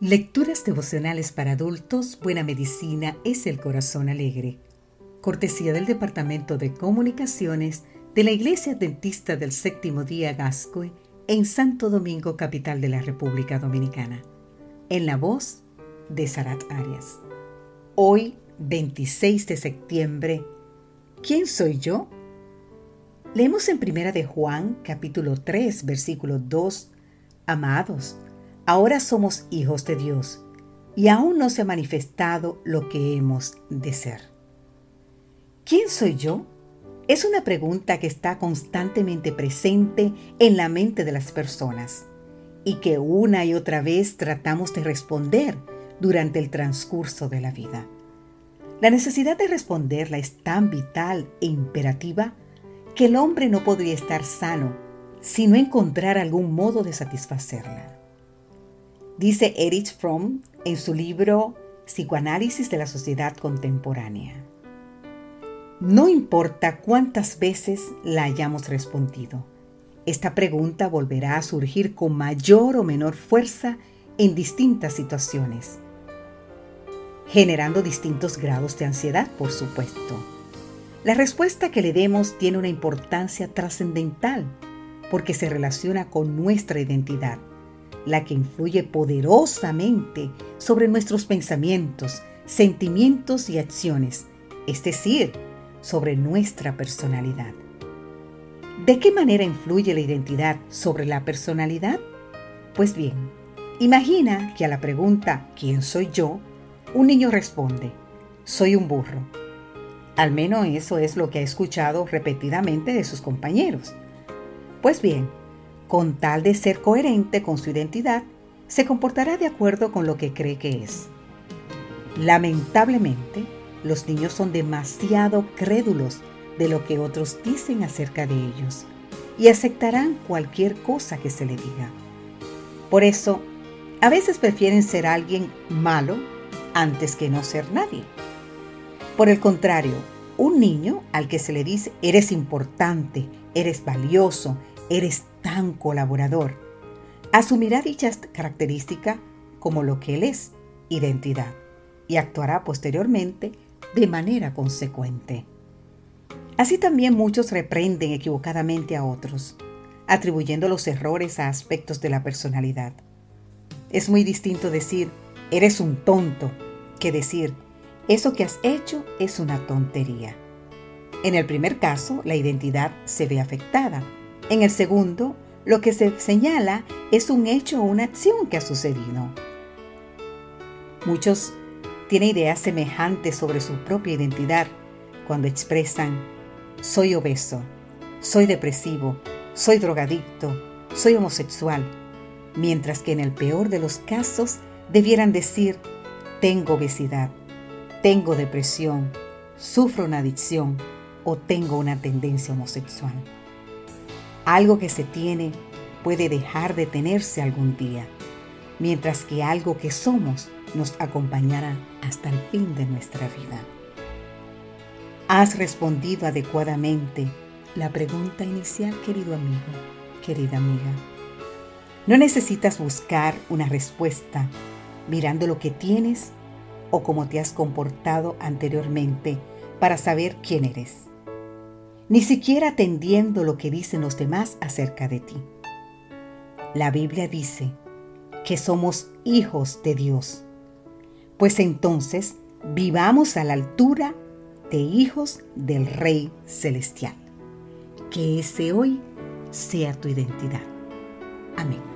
Lecturas devocionales para adultos, Buena Medicina es el Corazón Alegre. Cortesía del Departamento de Comunicaciones de la Iglesia Adventista del Séptimo Día Gascue en Santo Domingo, capital de la República Dominicana. En la voz de Sarat Arias. Hoy, 26 de septiembre, ¿quién soy yo? Leemos en Primera de Juan, capítulo 3, versículo 2, Amados, Ahora somos hijos de Dios y aún no se ha manifestado lo que hemos de ser. ¿Quién soy yo? Es una pregunta que está constantemente presente en la mente de las personas y que una y otra vez tratamos de responder durante el transcurso de la vida. La necesidad de responderla es tan vital e imperativa que el hombre no podría estar sano si no encontrara algún modo de satisfacerla. Dice Erich Fromm en su libro Psicoanálisis de la Sociedad Contemporánea. No importa cuántas veces la hayamos respondido, esta pregunta volverá a surgir con mayor o menor fuerza en distintas situaciones, generando distintos grados de ansiedad, por supuesto. La respuesta que le demos tiene una importancia trascendental porque se relaciona con nuestra identidad la que influye poderosamente sobre nuestros pensamientos, sentimientos y acciones, es decir, sobre nuestra personalidad. ¿De qué manera influye la identidad sobre la personalidad? Pues bien, imagina que a la pregunta ¿quién soy yo? un niño responde, soy un burro. Al menos eso es lo que ha escuchado repetidamente de sus compañeros. Pues bien, con tal de ser coherente con su identidad, se comportará de acuerdo con lo que cree que es. Lamentablemente, los niños son demasiado crédulos de lo que otros dicen acerca de ellos y aceptarán cualquier cosa que se le diga. Por eso, a veces prefieren ser alguien malo antes que no ser nadie. Por el contrario, un niño al que se le dice eres importante, eres valioso, eres tan colaborador, asumirá dicha característica como lo que él es, identidad, y actuará posteriormente de manera consecuente. Así también muchos reprenden equivocadamente a otros, atribuyendo los errores a aspectos de la personalidad. Es muy distinto decir, eres un tonto, que decir, eso que has hecho es una tontería. En el primer caso, la identidad se ve afectada, en el segundo, lo que se señala es un hecho o una acción que ha sucedido. Muchos tienen ideas semejantes sobre su propia identidad cuando expresan soy obeso, soy depresivo, soy drogadicto, soy homosexual, mientras que en el peor de los casos debieran decir tengo obesidad, tengo depresión, sufro una adicción o tengo una tendencia homosexual. Algo que se tiene puede dejar de tenerse algún día, mientras que algo que somos nos acompañará hasta el fin de nuestra vida. ¿Has respondido adecuadamente la pregunta inicial, querido amigo, querida amiga? No necesitas buscar una respuesta mirando lo que tienes o cómo te has comportado anteriormente para saber quién eres ni siquiera atendiendo lo que dicen los demás acerca de ti. La Biblia dice que somos hijos de Dios, pues entonces vivamos a la altura de hijos del Rey Celestial. Que ese hoy sea tu identidad. Amén.